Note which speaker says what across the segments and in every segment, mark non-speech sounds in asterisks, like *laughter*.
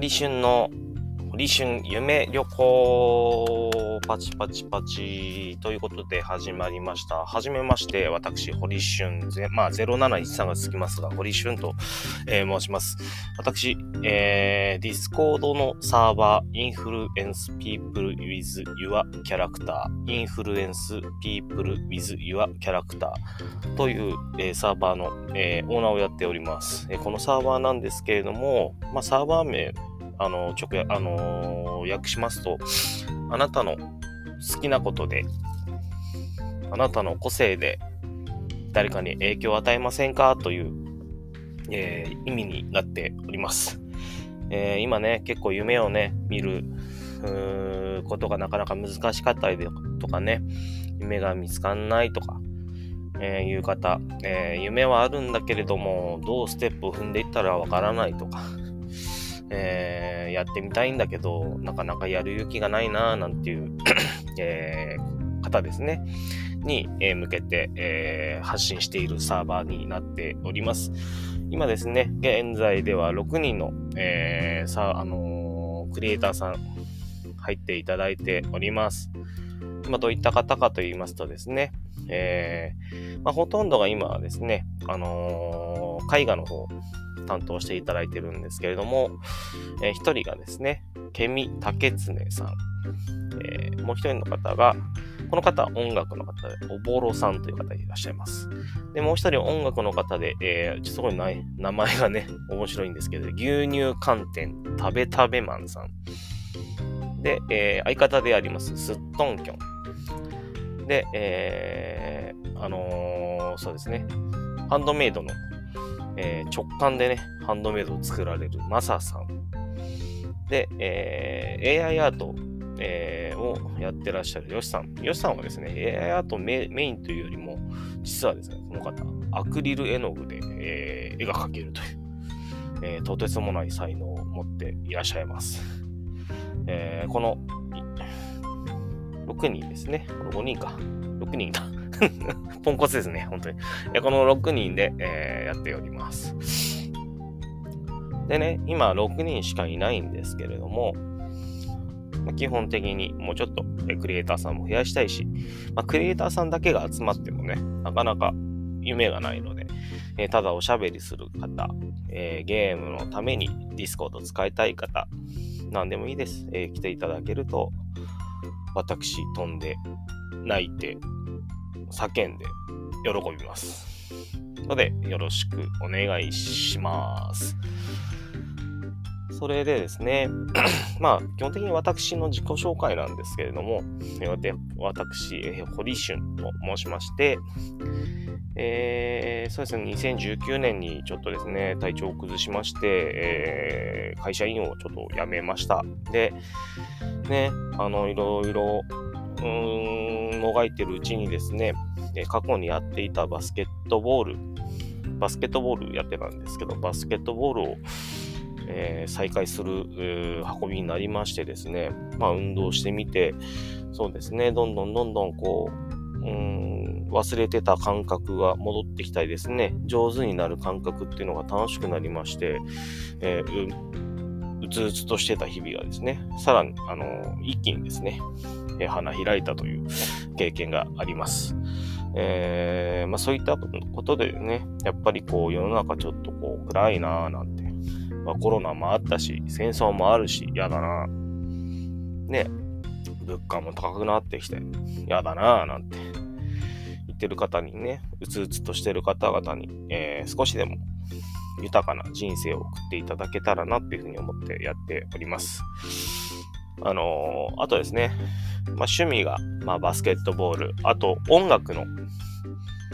Speaker 1: 堀春の堀春夢旅行パチパチパチということで始まりました。はじめまして、私、堀春、まあ、0713がつきますが、堀春と、えー、申します。私、えー、ディスコードのサーバー、 Influence People with your character、Influence People with your character という、えー、サーバーの、えー、オーナーをやっております。えー、このサーバーなんですけれども、まあ、サーバー名、あの、直訳、あのー、訳しますと、あなたの好きなことで、あなたの個性で誰かに影響を与えませんか？という、えー、意味になっております。えー、今ね、結構夢をね、見ることがなかなか難しかったりとかね、夢が見つかんないとか、えー、いう方、え、夢はあるんだけれども、どうステップを踏んでいったらわからないとか、えー、やってみたいんだけど、なかなかやる勇気がないなぁなんていう *coughs* えー、方ですね。に、えー、向けて、え、発信しているサーバーになっております。今ですね、現在では6人の、え、さあの、クリエイターさん入っていただいております。まあ、どういった方かと言いますとですね、えまあ、ほとんどが今はですね、あの、絵画の方担当していただいてるんですけれども、えー、一人がですね、ケミ竹常さん。えー、もう一人の方が、この方は音楽の方で、おぼろさんという方いらっしゃいます。で、もう一人音楽の方で、えー、すごいない名前がね、面白いんですけど、牛乳寒天食べ食べマンさん。で、えー、相方であります、すっとんきょん。で、えー、あのー、そうですね、ハンドメイドのえー、直感でね、ハンドメイドを作られるマサさん。で、えー、AI アート、えー、をやってらっしゃるヨシさん。ヨシさんはですね、AI アートメインというよりも、実はですね、この方、アクリル絵の具で、えー、絵が描けるという、えー、とてつもない才能を持っていらっしゃいます。えー、この6人ですね。この5人か。6人だ。*laughs* ポンコツですね、本当に。この6人で、えー、やっております。でね、今6人しかいないんですけれども、ま、基本的にもうちょっとクリエイターさんも増やしたいし、ま、クリエイターさんだけが集まってもね、なかなか夢がないので、えー、ただおしゃべりする方、えー、ゲームのためにディスコード使いたい方、何でもいいです。えー、来ていただけると、私飛んで泣いて叫んで喜びます。ので、よろしくお願いします。それでですね、*clears throat* まあ、基本的に私の自己紹介なんですけれども、私、堀春と申しまして、えー、そうですね、2019年にちょっとですね、体調を崩しまして、えー、会社員をちょっと辞めました。で、ね、あの、いろいろ、うーん、もがいてるうちにですね、過去にやっていたバスケットボール、バスケットボールやってたんですけど、バスケットボールを、えー、再開する、運びになりましてですね、まあ運動してみて、そうですね、どんどんどんどんこう、うん忘れてた感覚が戻ってきたりですね、上手になる感覚っていうのが楽しくなりまして、えー、うつうつとしてた日々がですね、さらに、あの、一気にですね、えー、花開いたという経験があります。えー、まあそういったことでね、やっぱりこう世の中ちょっとこう暗いなぁなんて、まあコロナもあったし、戦争もあるし、嫌だな。ぁね、物価も高くなってきて、嫌だなぁなんて。言ってる方にね、うつうつとしてる方々に、えー、少しでも豊かな人生を送っていただけたらなっていうふうに思ってやっております。あのー、あとですね、まあ、趣味が、まあ、バスケットボール、あと音楽の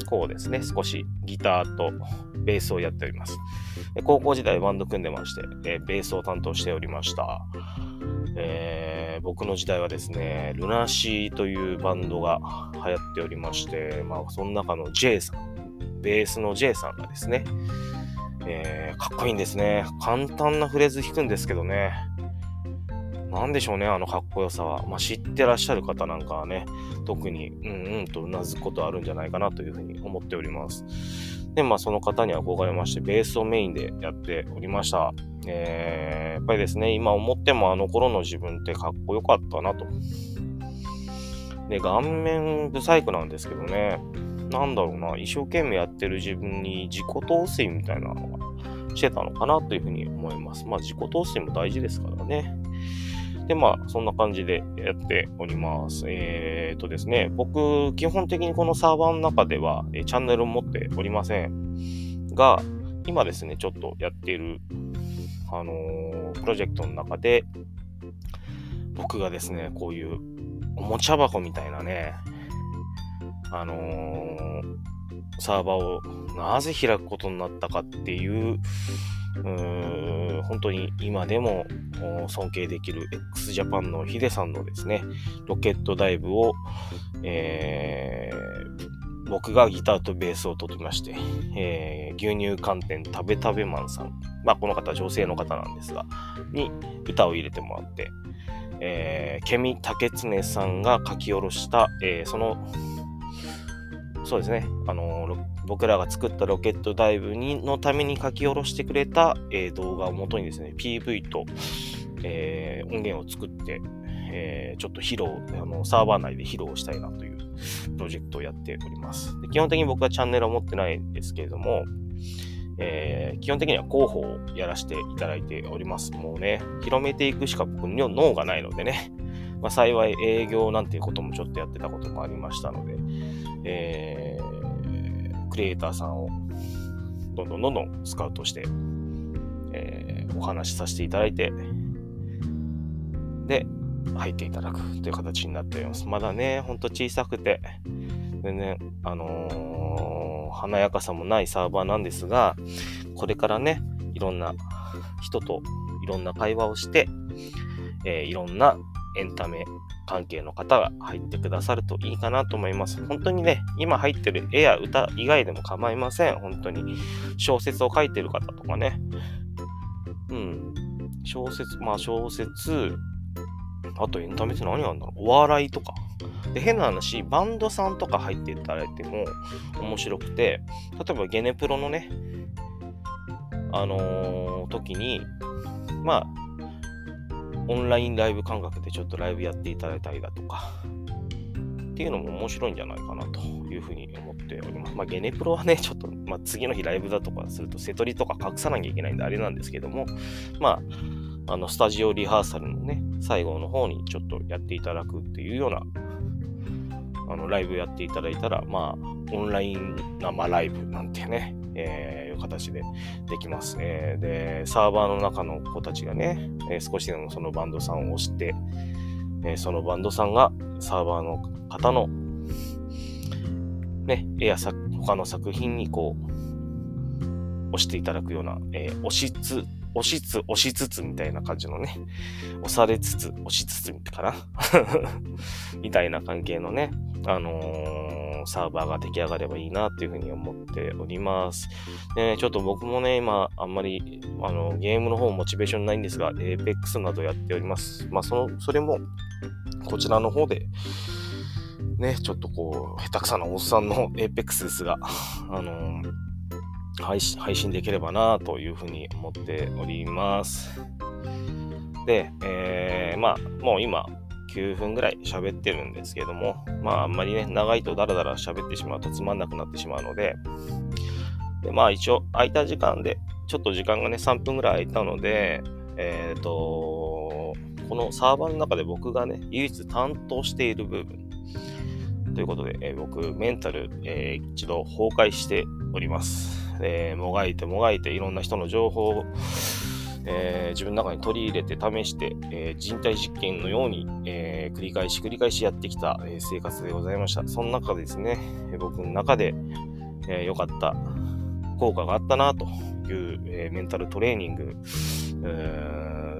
Speaker 1: こうですね、少しギターとベースをやっております。高校時代バンド組んでまして、えベースを担当しておりました。えー、僕の時代はですね、ルナシーというバンドが流行っておりまして、まあ、その中の J さん、ベースの J さんがですね、えー、かっこいいんですね。簡単なフレーズ弾くんですけどね、なんでしょうね、あのかっこよさは。まあ、知ってらっしゃる方なんかはね、特にうんうんとうなずくことあるんじゃないかなというふうに思っております。で、まあその方に憧れまして、ベースをメインでやっておりました。えー、やっぱりですね、今思ってもあの頃の自分ってかっこよかったなと。で、顔面不細工なんですけどね、なんだろうな、一生懸命やってる自分に自己陶酔みたいなのがしてたのかなというふうに思います。まあ自己陶酔も大事ですからね。で、まあ、そんな感じでやっております。えー、っとですね、僕、基本的にこのサーバーの中では、えチャンネルを持っておりませんが、今ですね、ちょっとやっている、あのー、プロジェクトの中で、僕がですね、こういうおもちゃ箱みたいなね、あのー、サーバーをなぜ開くことになったかっていう、う本当に今でも尊敬できる x ジャパンのヒデさんのですね、ロケットダイブを、えー、僕がギターとベースを取りまして、えー、牛乳寒天食べ食べマンさん、まあこの方女性の方なんですが、に歌を入れてもらって、えー、ケミタケツネさんが書き下ろした、えー、そのそうですね、あの僕らが作ったロケットダイブにのために書き下ろしてくれた、えー、動画をもとにですね、PV と、えー、音源を作って、えー、ちょっと披露あの、サーバー内で披露したいなというプロジェクトをやっておりますで。基本的に僕はチャンネルを持ってないんですけれども、えー、基本的には広報をやらせていただいております。もうね、広めていくしか僕には脳がないのでね、まあ、幸い営業なんていうこともちょっとやってたこともありましたので、えー、クリエイターさんをどんどんどんどんスカウトして、えー、お話しさせていただいて、で、入っていただくという形になっております。まだね、ほんと小さくて、全然、あのー、華やかさもないサーバーなんですが、これからね、いろんな人といろんな会話をして、えー、いろんなエンタメ関係の方が入ってくださるといいかなと思います。本当にね、今入ってる絵や歌以外でも構いません。本当に。小説を書いてる方とかね。うん。小説、まあ小説、あとエンタメって何があるんだろうお笑いとか。で、変な話、バンドさんとか入っていただいても面白くて、例えばゲネプロのね、あのー、時に、まあ、オンラインライブ感覚でちょっとライブやっていただいたりだとか、っていうのも面白いんじゃないかなというふうに思っております。まあ、ゲネプロはね、ちょっと、まあ、次の日ライブだとかすると、瀬取りとか隠さなきゃいけないんであれなんですけども、まあ、あの、スタジオリハーサルのね、最後の方にちょっとやっていただくっていうような、あの、ライブやっていただいたら、まあ、オンライン生ライブなんてね、えー、いう形でできます。えー、で、サーバーの中の子たちがね、え、少しでもそのバンドさんを押して、え、そのバンドさんがサーバーの方の、ね、絵や他の作品にこう、押していただくような、えー、押しつ、押しつ、押しつつみたいな感じのね、押されつつ、押しつつみたいかな？*laughs* みたいな関係のね、あのー、サーバーが出来上がればいいなっていうふうに思っております。で、ちょっと僕もね、今、あんまり、あの、ゲームの方モチベーションないんですが、Apex などやっております。まあ、その、それも、こちらの方で、ね、ちょっとこう、下手くそなおっさんの Apex ですが、あの、配信配信できればなというふうに思っております。で、えー、まあ、もう今、9分ぐらい喋ってるんですけども、まあ、あんまりね、長いとダラダラ喋ってしまうとつまんなくなってしまうので、でまあ、一応、空いた時間で、ちょっと時間がね、3分ぐらい空いたので、えっ、ー、と、このサーバーの中で僕がね、唯一担当している部分、ということで、えー、僕、メンタル、えー、一度崩壊しております。えー、もがいてもがいていろんな人の情報を、えー、自分の中に取り入れて試して、えー、人体実験のように、え繰り返し繰り返しやってきた、え生活でございました。その中でですね、僕の中で良、えかった効果があったなという、えメンタルトレーニング、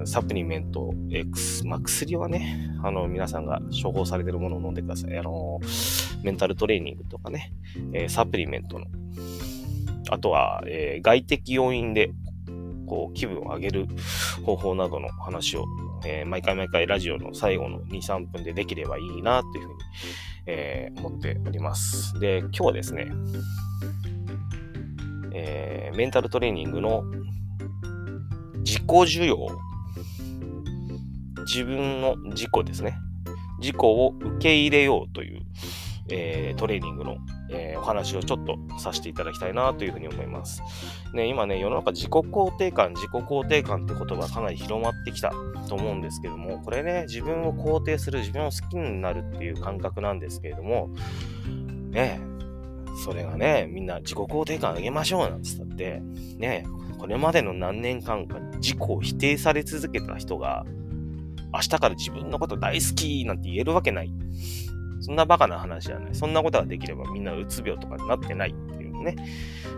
Speaker 1: サプリメント X、まあ、薬はね、あの、皆さんが処方されてるものを飲んでください。あの、メンタルトレーニングとかね、えサプリメントのあとは、えー、外的要因で、こう、気分を上げる方法などの話を、えー、毎回毎回ラジオの最後の2、3分でできればいいな、というふうに、えー、思っております。で、今日はですね、えー、メンタルトレーニングの自己需要。自分の自己ですね。自己を受け入れようという、えー、トレーニングの、えー、お話をちょっとさせていただきたいなというふうに思います。ね、今ね、世の中自己肯定感、自己肯定感って言葉かなり広まってきたと思うんですけども、これね、自分を肯定する、自分を好きになるっていう感覚なんですけれども、ね、それがね、みんな自己肯定感上げましょうなんて言ったって、ね、これまでの何年間か自己を否定され続けた人が、明日から自分のこと大好きなんて言えるわけない。そんなバカな話じゃない。そんなことができればみんなうつ病とかになってないっていうのね、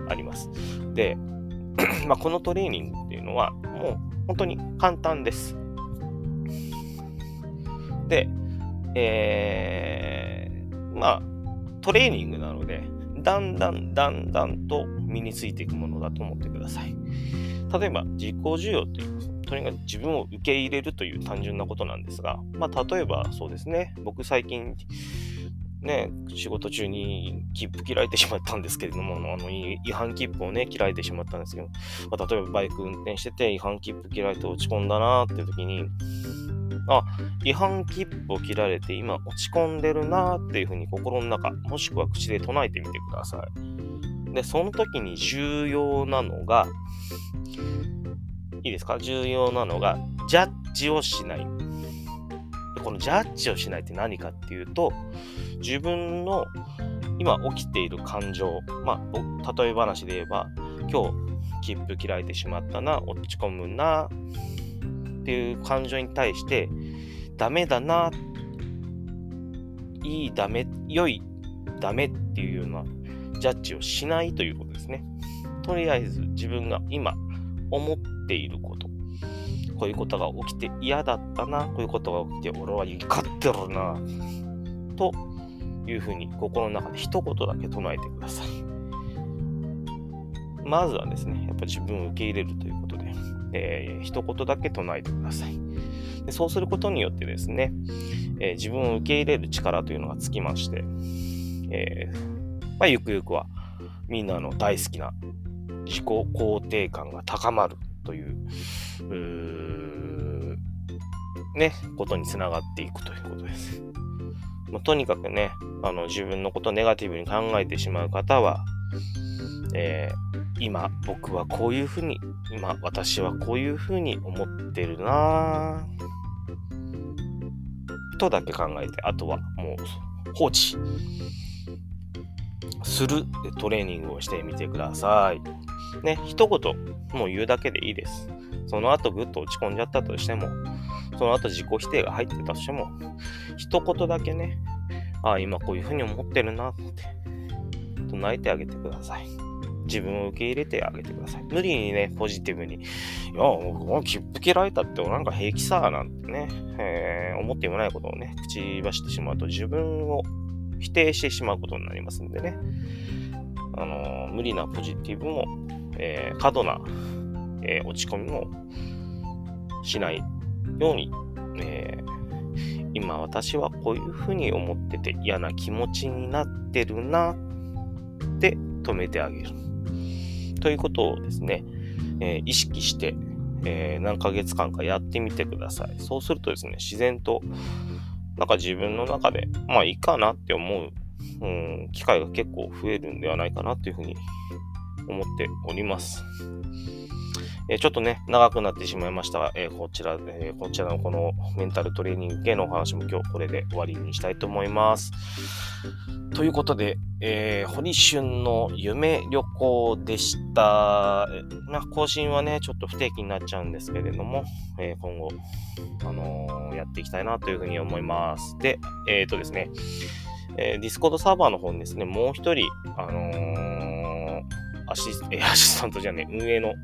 Speaker 1: あります。で、*clears throat* まあ、このトレーニングっていうのは、もう本当に簡単です。で、えー、まあ、トレーニングなので、だんだんだんだんと身についていくものだと思ってください。例えば、自己需要という、とにかく自分を受け入れるという単純なことなんですが、まあ、例えばそうですね、僕最近、ね、仕事中に切符切られてしまったんですけれども、あの違反切符をね、切られてしまったんですけど、まあ、例えばバイク運転してて違反切符切られて落ち込んだなっていう時に、あ、違反切符を切られて今落ち込んでるなっていうふうに心の中、もしくは口で唱えてみてください。で、その時に重要なのが、いいですか？重要なのが、ジャッジをしない。このジャッジをしないって何かっていうと、自分の今起きている感情、まあ、例え話で言えば、今日切符切られてしまったな、落ち込むな、っていう感情に対して、ダメだな、いいダメ、良いダメっていうようなジャッジをしないということですね。とりあえず自分が今思っていること。こういうことが起きて嫌だったな。こういうことが起きて俺は怒ってるな。というふうに心の中で一言だけ唱えてください。まずはですね、やっぱ自分を受け入れるということで、えー、一言だけ唱えてください。でそうすることによってですね、えー、自分を受け入れる力というのがつきまして、えー、まあ、ゆくゆくはみんなの大好きな自己肯定感が高まるという、うね、ことにつながっていくということです。まあ、とにかくね、あの自分のことをネガティブに考えてしまう方は、えー、今僕はこういうふうに、今私はこういうふうに思ってるなとだけ考えて、あとはもう放置するトレーニングをしてみてください。ね、一言もう言うだけでいいです。その後ぐっと落ち込んじゃったとしても、その後自己否定が入ってたとしても、一言だけね、ああ、今こういうふうに思ってるなって、唱えてあげてください。自分を受け入れてあげてください。無理にね、ポジティブに、いや、もう切符切られたってなんか平気さ、なんてね、えー、思ってもないことをね、口走ってしまうと自分を否定してしまうことになりますんでね、あのー、無理なポジティブもえー、過度な、えー、落ち込みもしないように、えー、今私はこういうふうに思ってて嫌な気持ちになってるなって止めてあげる。ということをですね、え意識して、え何ヶ月間かやってみてください。そうするとですね、自然となんか自分の中で、まあいいかなって思う、うん、機会が結構増えるんではないかなというふうに思っております。え、ちょっとね、長くなってしまいましたが、え、こちら、え、こちらのこのメンタルトレーニング系のお話も今日これで終わりにしたいと思います。ということで、えー、堀春の夢旅行でした。まあ、更新はね、ちょっと不定期になっちゃうんですけれども、えー、今後、あのー、やっていきたいなというふうに思います。で、えっ、とですね、えー、ディスコードサーバーの方にですね、もう一人、あのアシス、*laughs* えアシスタントじゃね運営の、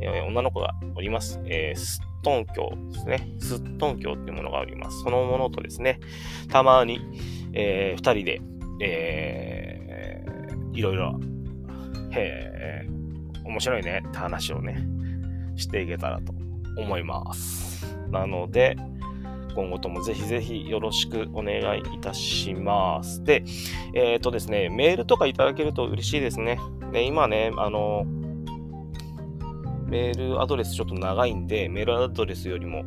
Speaker 1: え女の子がおります。えー、スットン教ですね。スットン教っていうものがおります。そのものとですね、たまに、えー、二人で、えー、いろいろ、へえ、面白いねって話をね、していけたらと思います。なので、今後ともぜひぜひよろしくお願いいたします。で、えっ、ー、とですね、メールとかいただけると嬉しいですね。で、今ね、あの、メールアドレスちょっと長いんで、メールアドレスよりも、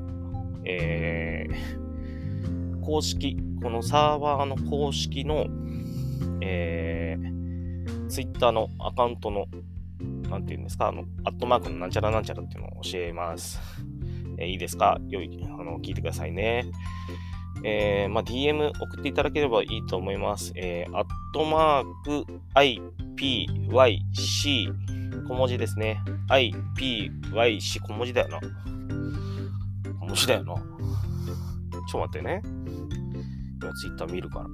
Speaker 1: えー、公式、このサーバーの公式の、えー、ツイッターのアカウントの、なんていうんですか、あの、アットマークのなんちゃらなんちゃらっていうのを教えます。えー、いいですか？よい、あの、聞いてくださいね。えー、まあ、DM 送っていただければいいと思います。えー、アットマーク IPYC 小文字ですね。IPYC 小文字だよな。小文字だよな。ちょっと待ってね。今ツイッター見るから。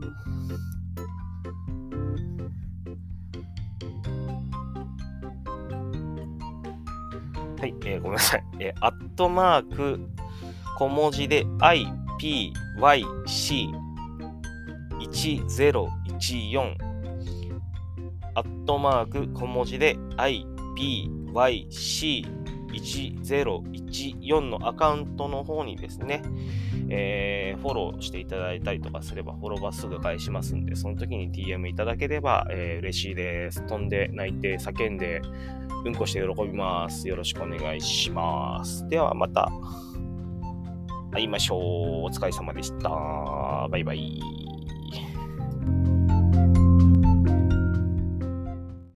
Speaker 1: はい、えー、ごめんなさい。えー、アットマーク小文字で IPYC1014 アットマーク小文字で IPYC1014 のアカウントの方にですね、えー、フォローしていただいたりとかすれば、フォローはすぐ返しますんで、その時に DM いただければ、えー、嬉しいです。飛んで、泣いて、叫んで、うんこして喜びます。よろしくお願いします。ではまた会いましょう。お疲れ様でした。バイバイ。